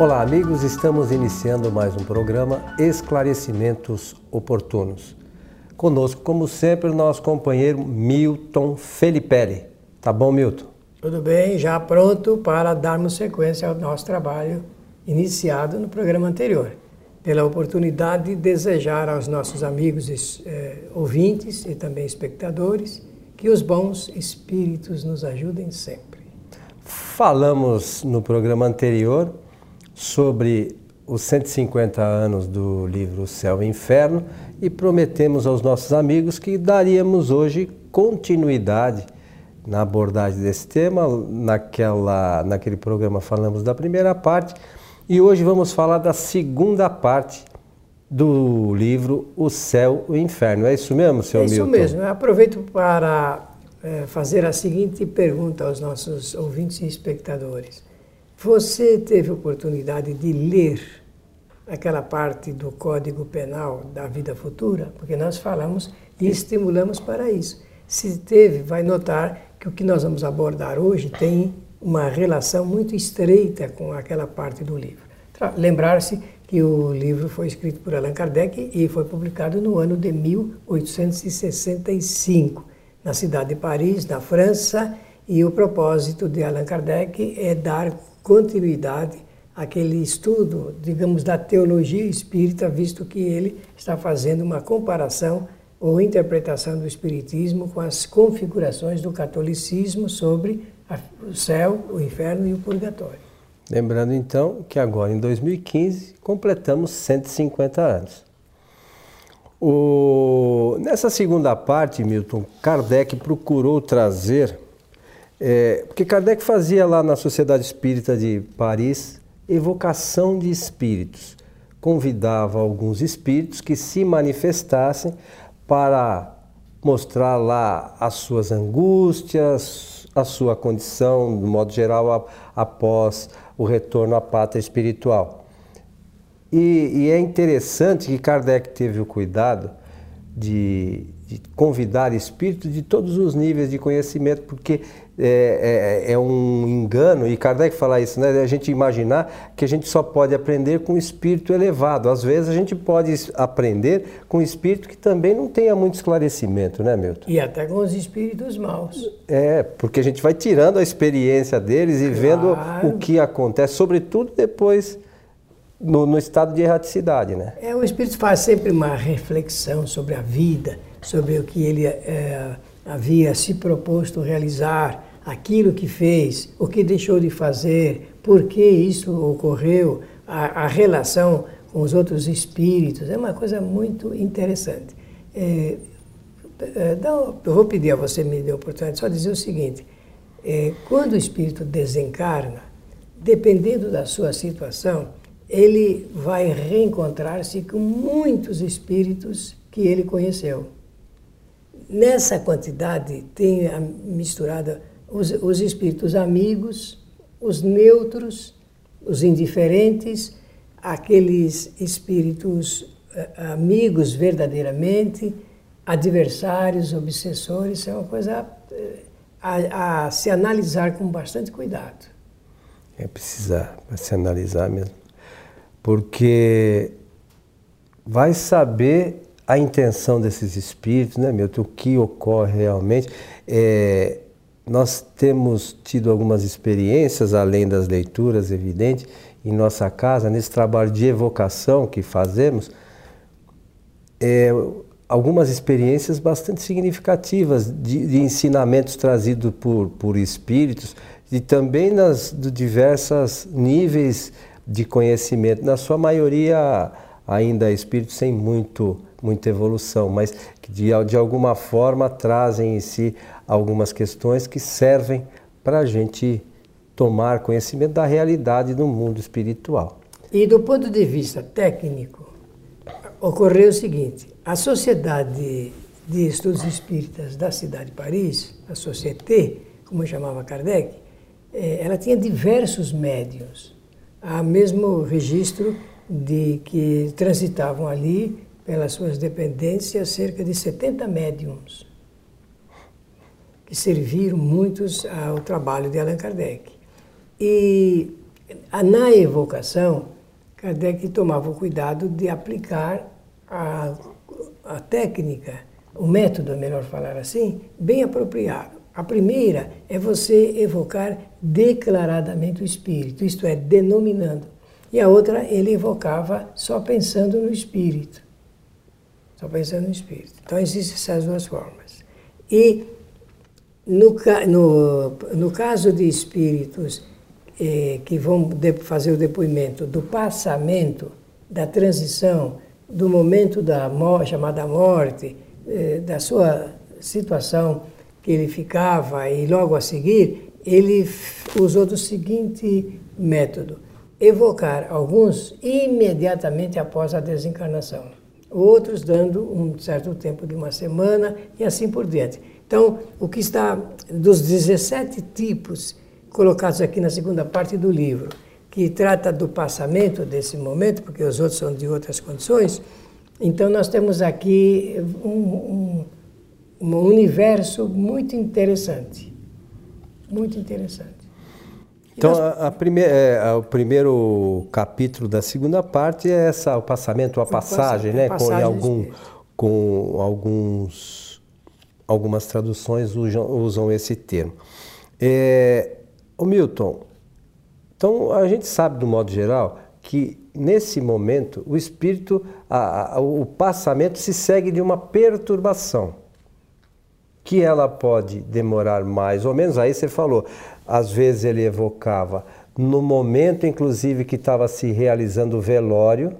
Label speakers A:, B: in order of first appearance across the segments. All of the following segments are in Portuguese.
A: Olá, amigos, estamos iniciando mais um programa Esclarecimentos Oportunos. Conosco, como sempre, o nosso companheiro Milton Felipelli. Tá bom, Milton?
B: Tudo bem, já pronto para darmos sequência ao nosso trabalho iniciado no programa anterior. Pela oportunidade de desejar aos nossos amigos eh, ouvintes e também espectadores que os bons espíritos nos ajudem sempre.
A: Falamos no programa anterior sobre os 150 anos do livro Céu e Inferno e prometemos aos nossos amigos que daríamos hoje continuidade na abordagem desse tema. Naquela, naquele programa falamos da primeira parte e hoje vamos falar da segunda parte do livro O Céu e o Inferno. É isso mesmo, senhor
B: é isso
A: Milton?
B: Mesmo. Eu aproveito para é, fazer a seguinte pergunta aos nossos ouvintes e espectadores. Você teve oportunidade de ler aquela parte do Código Penal da vida futura? Porque nós falamos e estimulamos para isso. Se teve, vai notar que o que nós vamos abordar hoje tem uma relação muito estreita com aquela parte do livro. Lembrar-se que o livro foi escrito por Allan Kardec e foi publicado no ano de 1865, na cidade de Paris, na França, e o propósito de Allan Kardec é dar continuidade àquele estudo, digamos, da teologia espírita, visto que ele está fazendo uma comparação ou interpretação do espiritismo com as configurações do catolicismo sobre o céu, o inferno e o purgatório.
A: Lembrando então que agora em 2015 completamos 150 anos. O... Nessa segunda parte, Milton, Kardec procurou trazer é, porque Kardec fazia lá na Sociedade Espírita de Paris evocação de espíritos. Convidava alguns espíritos que se manifestassem para mostrar lá as suas angústias, a sua condição, de modo geral, após o retorno à pátria espiritual. E, e é interessante que Kardec teve o cuidado de, de convidar espíritos de todos os níveis de conhecimento, porque é, é, é, um engano, e Kardec fala isso, né? a gente imaginar que a gente só pode aprender com espírito elevado. Às vezes a gente pode aprender com espírito que também não tenha muito esclarecimento, né, Milton?
B: E até com os espíritos maus.
A: É, porque a gente vai tirando a experiência deles e claro. vendo o que acontece, sobretudo depois no, no, estado de erraticidade, né?
B: É, o espírito faz sempre uma reflexão sobre a vida, sobre o que ele é, havia se proposto realizar, aquilo que fez, o que deixou de fazer, por que isso ocorreu, a, a relação com os outros espíritos, é uma coisa muito interessante. É, é, eu vou pedir a você me dê a oportunidade de só dizer o seguinte: é, quando o espírito desencarna, dependendo da sua situação, ele vai reencontrar-se com muitos espíritos que ele conheceu. Nessa quantidade tem misturada os, os espíritos amigos, os neutros, os indiferentes, aqueles espíritos uh, amigos verdadeiramente, adversários, obsessores, é uma coisa uh, a, a, se analisar com bastante cuidado.
A: É precisar se analisar mesmo, porque vai saber a intenção desses espíritos, né, Milton, o que ocorre realmente. É, nós temos tido algumas experiências, além das leituras, evidente, em nossa casa, nesse trabalho de evocação que fazemos, é, algumas experiências bastante significativas de, de, ensinamentos trazidos por, por espíritos e também nas de diversos níveis de conhecimento, na sua maioria ainda espíritos sem muito muita evolução, mas que de, de alguma forma trazem em si algumas questões que servem para a gente tomar conhecimento da realidade do mundo espiritual.
B: E do ponto de vista técnico, ocorreu o seguinte: a Sociedade de Estudos Espíritas da cidade de Paris, a Société, como chamava Kardec, eh, ela tinha diversos médios. Há mesmo registro de que transitavam ali pelas suas dependências, cerca de 70 médiums, que serviram muitos ao trabalho de Allan Kardec. E Na evocação, Kardec tomava o cuidado de aplicar a, a técnica, o método, é melhor falar assim, bem apropriado. A primeira é você evocar declaradamente o espírito, isto é, denominando. E a outra ele evocava só pensando no espírito. Só pensando no espírito. Então existem essas duas formas. E no, no, no caso de espíritos eh, que vão fazer o depoimento do passamento, da transição, do momento da morte, chamada morte, eh, da sua situação que ele ficava e logo a seguir, ele usou do seguinte método: evocar alguns imediatamente após a desencarnação, outros dando um certo tempo de uma semana e assim por diante. Então, o que está dos 17 tipos colocados aqui na segunda parte do livro, que trata do passamento desse momento, porque os outros são de outras condições, então nós temos aqui um, um um universo muito interessante. Muito interessante.
A: Então, a, a é, o primeiro capítulo da segunda parte é essa, o passamento, a passagem, né? Passagem com, algum, com alguns, algumas traduções usam, usam esse termo. É, o Milton, então a gente sabe, do modo geral, que nesse momento o espírito, a, a, o passamento se segue de uma perturbação que ela pode demorar mais ou menos. Aí você falou, às vezes ele evocava no momento, inclusive, que estava se realizando o velório,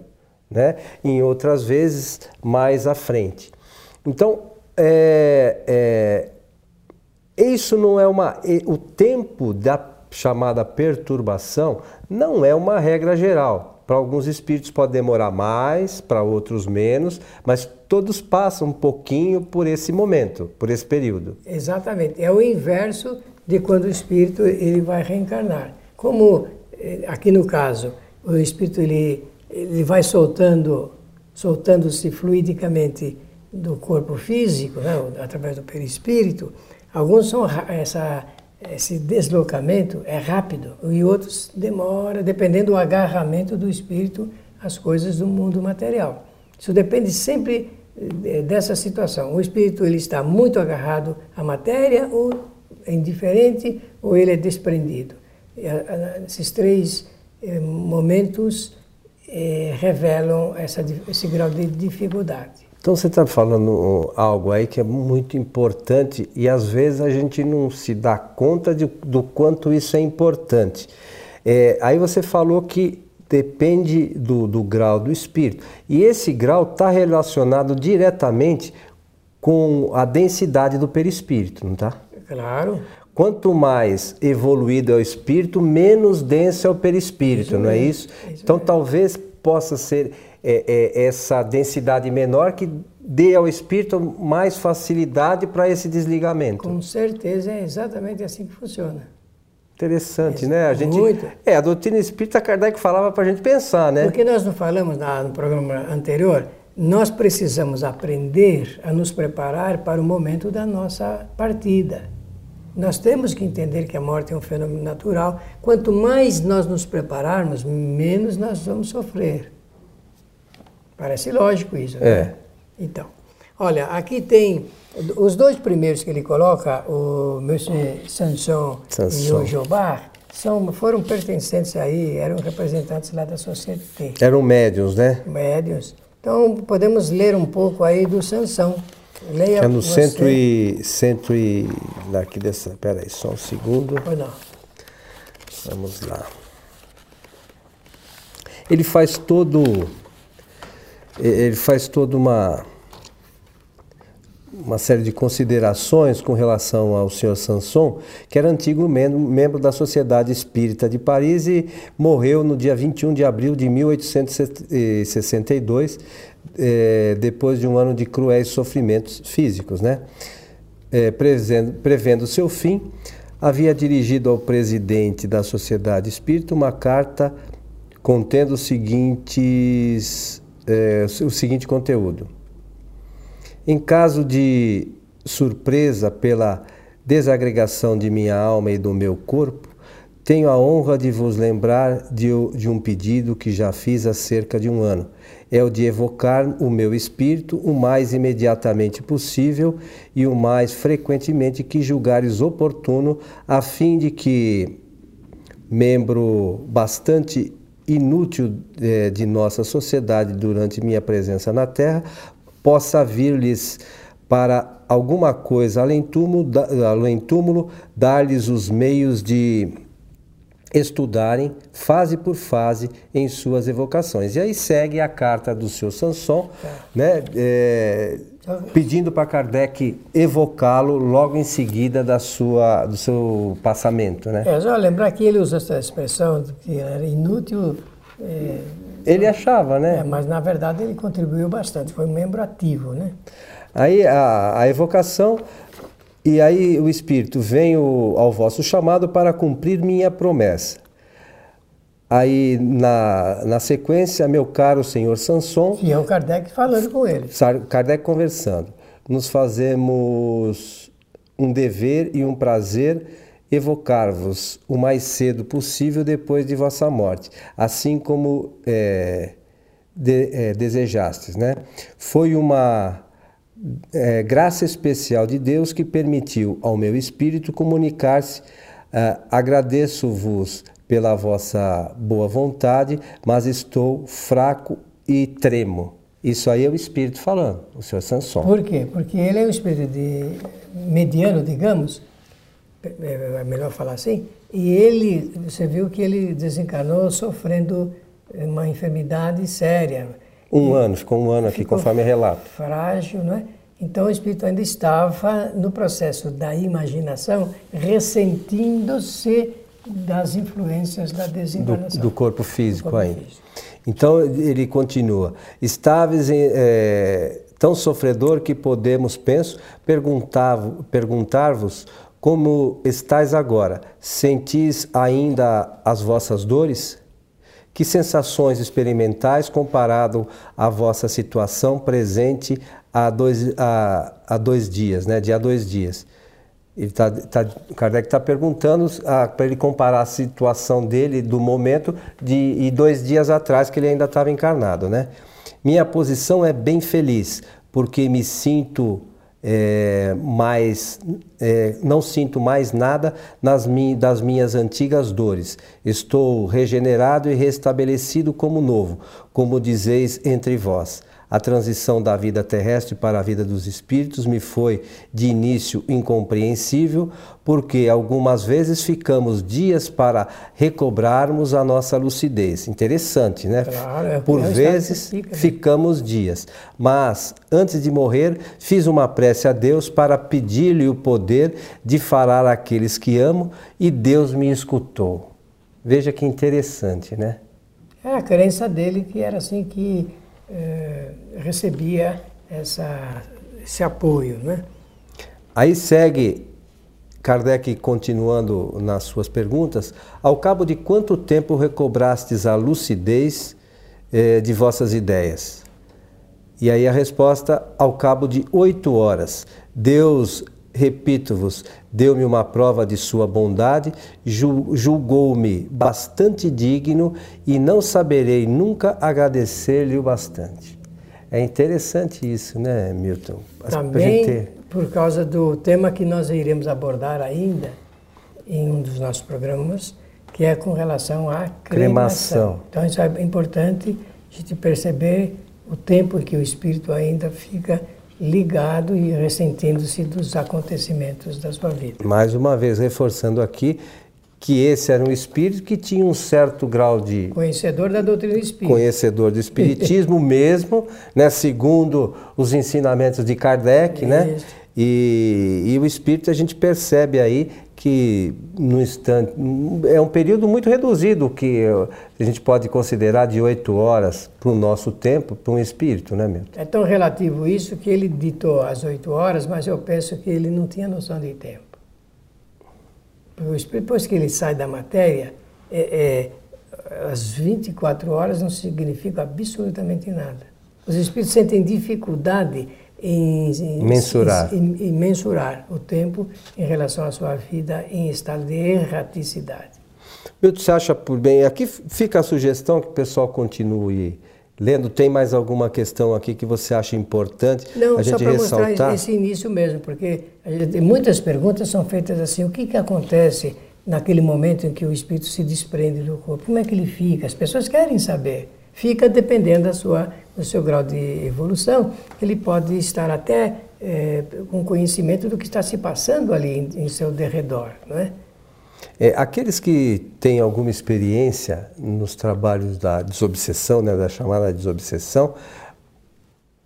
A: né? em outras vezes mais à frente. Então, é, é, isso não é uma. O tempo da chamada perturbação não é uma regra geral. Para alguns espíritos pode demorar mais, para outros menos, mas todos passam um pouquinho por esse momento, por esse período.
B: Exatamente. É o inverso de quando o espírito ele vai reencarnar. Como eh, aqui no caso, o espírito ele, ele vai soltando, soltando-se fluidicamente do corpo físico, né, através do perispírito, alguns são essa esse deslocamento é rápido e outros demora, dependendo do agarramento do espírito às coisas do mundo material. Isso depende sempre eh, dessa situação. O espírito ele está muito agarrado à matéria ou é indiferente ou ele é desprendido. Esses três eh, momentos eh, revelam essa, esse grau de dificuldade.
A: Então você está falando algo aí que é muito importante e às vezes a gente não se dá conta de, do quanto isso é importante. É, aí você falou que depende do, do grau do espírito e esse grau está relacionado diretamente com a densidade do perispírito, não está?
B: Claro.
A: Quanto mais evoluído é o espírito, menos denso é o perispírito, isso não é isso? isso então talvez possa ser é, é, essa densidade menor que dê ao espírito mais facilidade para esse desligamento.
B: Com certeza é exatamente assim que funciona.
A: Interessante, é, né? A gente, muito. É, a doutrina espírita Kardec falava para a gente pensar, né?
B: Porque nós não falamos no programa anterior, nós precisamos aprender a nos preparar para o momento da nossa partida. Nós temos que entender que a morte é um fenômeno natural. Quanto mais nós nos prepararmos, menos nós vamos sofrer. Parece lógico isso. Né?
A: É.
B: Então, olha, aqui tem os dois primeiros que ele coloca, o Monsieur Sanson, e o Jobard, são, foram pertencentes aí, eram representantes lá da sociedade.
A: Eram médios, né?
B: Médios. Então, podemos ler um pouco aí do Sansão.
A: Leia é no você. centro e, centro e... Aqui dessa... Peraí, só um segundo.
B: Pois não.
A: Vamos lá. Ele faz todo ele faz toda uma, uma série de considerações com relação ao senhor Sanson, que era antigo membro da Sociedade Espírita de Paris e morreu no dia 21 de abril de 1862, é, depois de um ano de cruéis sofrimentos físicos. Né? É, prevendo, prevendo seu fim, havia dirigido ao presidente da Sociedade Espírita uma carta contendo os seguintes é, o seguinte conteúdo. Em caso de surpresa pela desagregação de minha alma e do meu corpo, tenho a honra de vos lembrar de, um pedido que já fiz há cerca de um ano. É o de evocar o meu espírito o mais imediatamente possível e o mais frequentemente que julgares oportuno, a fim de que, membro bastante inútil eh, de nossa sociedade durante minha presença na Terra, possa vir-lhes para alguma coisa além túmulo, além túmulo dar-lhes os meios de estudarem fase por fase em suas evocações. E aí segue a carta do seu Sanson, né, é, pedindo para Kardec evocá-lo logo em seguida da sua, do seu passamento. Né?
B: É, só lembrar que ele usa essa expressão que era inútil. É,
A: ele achava, né?
B: É, mas na verdade ele contribuiu bastante, foi um membro ativo, né?
A: Aí a, a evocação e aí o Espírito, venho ao vosso chamado para cumprir minha promessa. Aí na, na sequência, meu caro senhor Sanson.
B: E é o Kardec falando com ele.
A: Kardec conversando. Nos fazemos um dever e um prazer evocar-vos o mais cedo possível depois de vossa morte, assim como é, de, é, desejastes. Né? Foi uma é, graça especial de Deus que permitiu ao meu espírito comunicar-se. Uh, Agradeço-vos pela vossa boa vontade, mas estou fraco e tremo. Isso aí é o espírito falando, o senhor Sanson.
B: Por quê? Porque ele é um espírito de mediano, digamos, é, melhor falar assim, e ele, você viu que ele desencarnou sofrendo uma enfermidade séria
A: um ano, ficou um ano aqui, conforme relato.
B: Frágil, não é? Então o espírito ainda estava no processo da imaginação, ressentindo-se das influências da desencarnação.
A: Do, do corpo físico ainda. Então ele continua: Estáveis é, tão sofredor que podemos, penso, perguntar-vos perguntar como estáis agora? Sentis ainda as vossas dores? Que sensações experimentais comparado à vossa situação presente há dois, há, há dois dias, né? de há dois dias? Ele tá, tá, Kardec está perguntando ah, para ele comparar a situação dele do momento de e dois dias atrás que ele ainda estava encarnado, né? Minha posição é bem feliz porque me sinto é, mais, é, não sinto mais nada nas mi, das minhas antigas dores. Estou regenerado e restabelecido como novo, como dizeis entre vós. A transição da vida terrestre para a vida dos espíritos me foi de início incompreensível, porque algumas vezes ficamos dias para recobrarmos a nossa lucidez. Interessante, né? Claro, é Por vezes fica, né? ficamos dias. Mas antes de morrer, fiz uma prece a Deus para pedir-lhe o poder de falar àqueles que amo e Deus me escutou. Veja que interessante, né?
B: É a crença dele que era assim que eh, recebia essa, esse apoio. Né?
A: Aí segue Kardec continuando nas suas perguntas, ao cabo de quanto tempo recobrastes a lucidez eh, de vossas ideias? E aí a resposta, ao cabo de oito horas. Deus repito-vos, deu-me uma prova de sua bondade, julgou-me bastante digno e não saberei nunca agradecer-lhe o bastante. É interessante isso, né, Milton?
B: Também gente... por causa do tema que nós iremos abordar ainda em um dos nossos programas, que é com relação à cremação. cremação. Então isso é importante a gente perceber o tempo que o espírito ainda fica ligado e ressentindo-se dos acontecimentos da sua vida.
A: Mais uma vez, reforçando aqui que esse era um espírito que tinha um certo grau de
B: conhecedor da doutrina espírita,
A: conhecedor do espiritismo mesmo, né, segundo os ensinamentos de Kardec, né? E, e o espírito a gente percebe aí que no instante é um período muito reduzido que a gente pode considerar de oito horas para o nosso tempo para um espírito, né, Milton?
B: É tão relativo isso que ele ditou as oito horas, mas eu penso que ele não tinha noção de tempo. O espírito, depois que ele sai da matéria, é, é, as 24 horas não significam absolutamente nada. Os espíritos sentem dificuldade em, em
A: mensurar.
B: Em, em, mensurar o tempo em relação à sua vida em estado de erraticidade.
A: Milton, você acha por bem? Aqui fica a sugestão que o pessoal continue lendo. Tem mais alguma questão aqui que você acha importante
B: Não,
A: a gente
B: só para
A: ressaltar?
B: esse início mesmo, porque gente, muitas perguntas são feitas assim, o que, que acontece naquele momento em que o espírito se desprende do corpo? Como é que ele fica? As pessoas querem saber. Fica dependendo da sua, do seu grau de evolução, ele pode estar até é, com conhecimento do que está se passando ali em, em seu derredor, não é?
A: É, aqueles que têm alguma experiência nos trabalhos da desobsessão, né, da chamada desobsessão,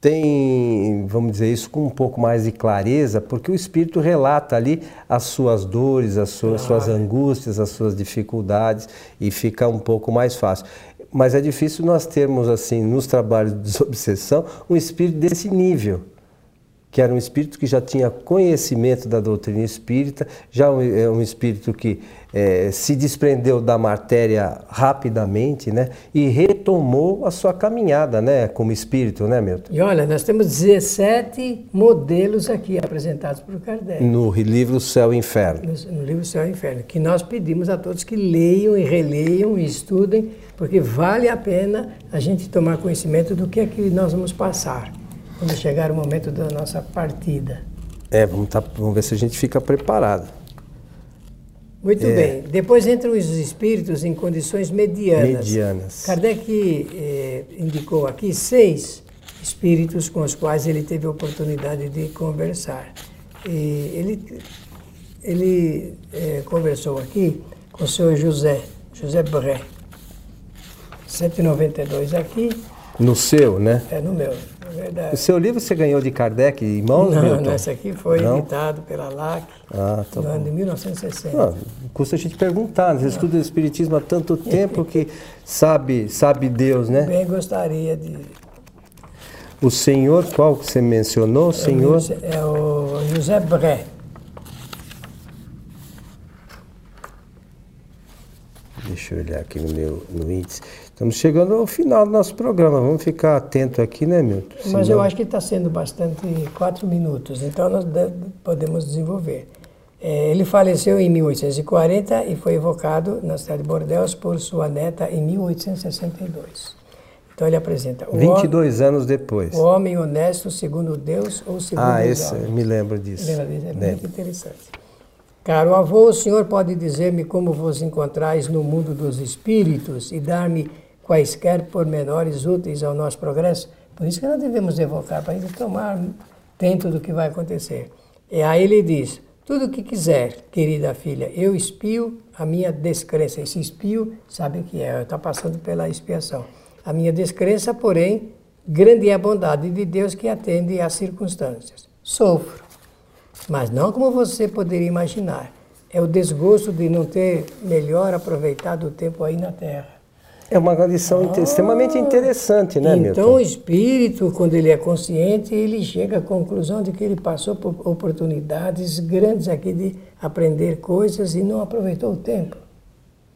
A: têm, vamos dizer isso, com um pouco mais de clareza, porque o espírito relata ali as suas dores, as suas, suas angústias, as suas dificuldades e fica um pouco mais fácil. Mas é difícil nós termos, assim, nos trabalhos de desobsessão, um espírito desse nível que era um espírito que já tinha conhecimento da doutrina espírita, já é um espírito que é, se desprendeu da matéria rapidamente, né, e retomou a sua caminhada, né, como espírito, né, Milton?
B: E olha, nós temos 17 modelos aqui apresentados por Kardec.
A: No livro Céu e Inferno.
B: No, no livro Céu e Inferno, que nós pedimos a todos que leiam e releiam e estudem, porque vale a pena a gente tomar conhecimento do que é que nós vamos passar quando chegar o momento da nossa partida.
A: É, vamos, tá, vamos ver se a gente fica preparado.
B: Muito é. bem. Depois entram os espíritos em condições medianas.
A: Medianas.
B: Kardec eh, indicou aqui seis espíritos com os quais ele teve a oportunidade de conversar. E ele ele eh, conversou aqui com o senhor José, José Bré. 192 aqui.
A: No seu, né?
B: É, no meu. Verdade.
A: O seu livro você ganhou de Kardec em mãos,
B: Não,
A: Milton?
B: esse aqui foi não? editado pela LAC
A: ah, tá
B: no ano de 1960. Não,
A: custa a gente perguntar, você estuda o Espiritismo há tanto tempo que sabe, sabe Deus, né?
B: Bem gostaria de...
A: O senhor, qual que você mencionou, o senhor?
B: É o José Bré.
A: Deixa eu olhar aqui no meu no índice. Estamos chegando ao final do nosso programa. Vamos ficar atento aqui, né, Milton?
B: Mas eu acho que está sendo bastante quatro minutos, então nós podemos desenvolver. É, ele faleceu em 1840 e foi evocado na cidade de Bordeaux por sua neta em 1862. Então ele apresenta.
A: 22 homem, anos depois.
B: O homem honesto segundo Deus ou segundo
A: Ah, esse, me lembro disso.
B: Lembra disso? É lembro. muito interessante. Caro avô, o senhor pode dizer-me como vos encontrais no mundo dos espíritos e dar-me quaisquer pormenores úteis ao nosso progresso. Por isso que nós devemos evocar, para gente tomar tempo do que vai acontecer. E aí ele diz: tudo o que quiser, querida filha, eu espio a minha descrença. Esse espio, sabe o que é? Está passando pela expiação. A minha descrença, porém, grande é a bondade de Deus que atende às circunstâncias. Sofro, mas não como você poderia imaginar. É o desgosto de não ter melhor aproveitado o tempo aí na Terra.
A: É uma lição ah, extremamente interessante, né,
B: Então
A: Milton?
B: o espírito, quando ele é consciente, ele chega à conclusão de que ele passou por oportunidades grandes aqui de aprender coisas e não aproveitou o tempo.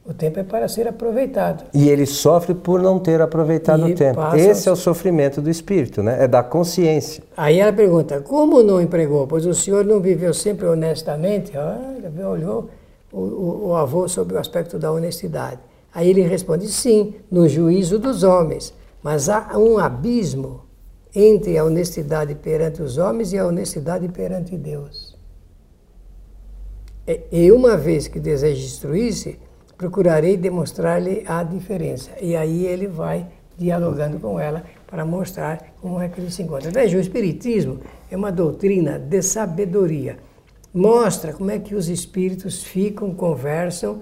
B: O tempo é para ser aproveitado.
A: E ele sofre por não ter aproveitado e o tempo. Esse é o sofrimento do espírito, né? É da consciência.
B: Aí ela pergunta: como não empregou? Pois o senhor não viveu sempre honestamente? Olha, olhou o, o, o avô sobre o aspecto da honestidade. Aí ele responde: sim, no juízo dos homens. Mas há um abismo entre a honestidade perante os homens e a honestidade perante Deus. E uma vez que deseja instruir-se, procurarei demonstrar-lhe a diferença. E aí ele vai dialogando com ela para mostrar como é que ele se encontra. Veja, o Espiritismo é uma doutrina de sabedoria. Mostra como é que os espíritos ficam, conversam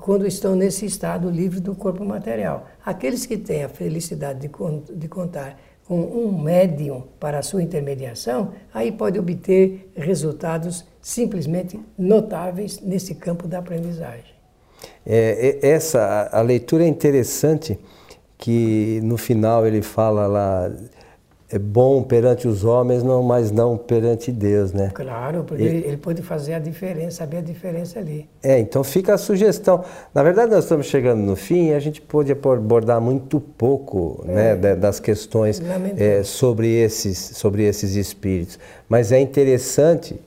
B: quando estão nesse estado livre do corpo material. Aqueles que têm a felicidade de, contar com um médium para a sua intermediação, aí pode obter resultados simplesmente notáveis nesse campo da aprendizagem.
A: É, essa a leitura é interessante que no final ele fala lá é bom perante os homens, não, mas não perante Deus, né?
B: Claro, porque e, ele pode fazer a diferença, saber a diferença ali.
A: É, então fica a sugestão. Na verdade, nós estamos chegando no fim e a gente pode abordar muito pouco é, né, das questões é, sobre, esses, sobre esses espíritos. Mas é interessante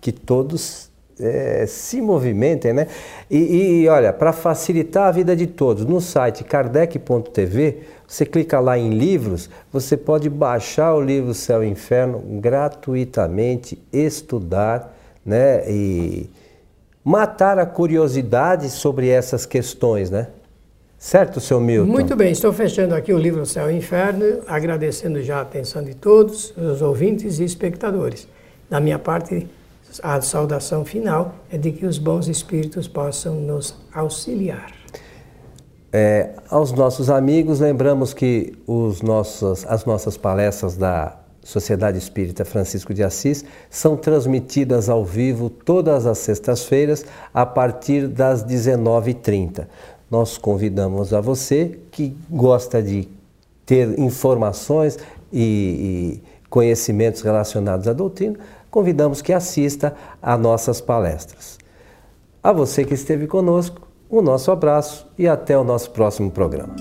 A: que todos é, se movimentem, né? E, e olha, para facilitar a vida de todos, no site kardec.tv, você clica lá em livros, você pode baixar o livro Céu e Inferno gratuitamente, estudar, né? E matar a curiosidade sobre essas questões, né? Certo, seu Milton?
B: Muito bem, estou fechando aqui o livro Céu e Inferno, agradecendo já a atenção de todos os ouvintes e espectadores. Da minha parte, a saudação final é de que os bons espíritos possam nos auxiliar.
A: É, aos nossos amigos, lembramos que os nossos, as nossas palestras da Sociedade Espírita Francisco de Assis são transmitidas ao vivo todas as sextas-feiras a partir das 19h30. Nós convidamos a você que gosta de ter informações e, e conhecimentos relacionados à doutrina, convidamos que assista a nossas palestras. A você que esteve conosco, o nosso abraço e até o nosso próximo programa.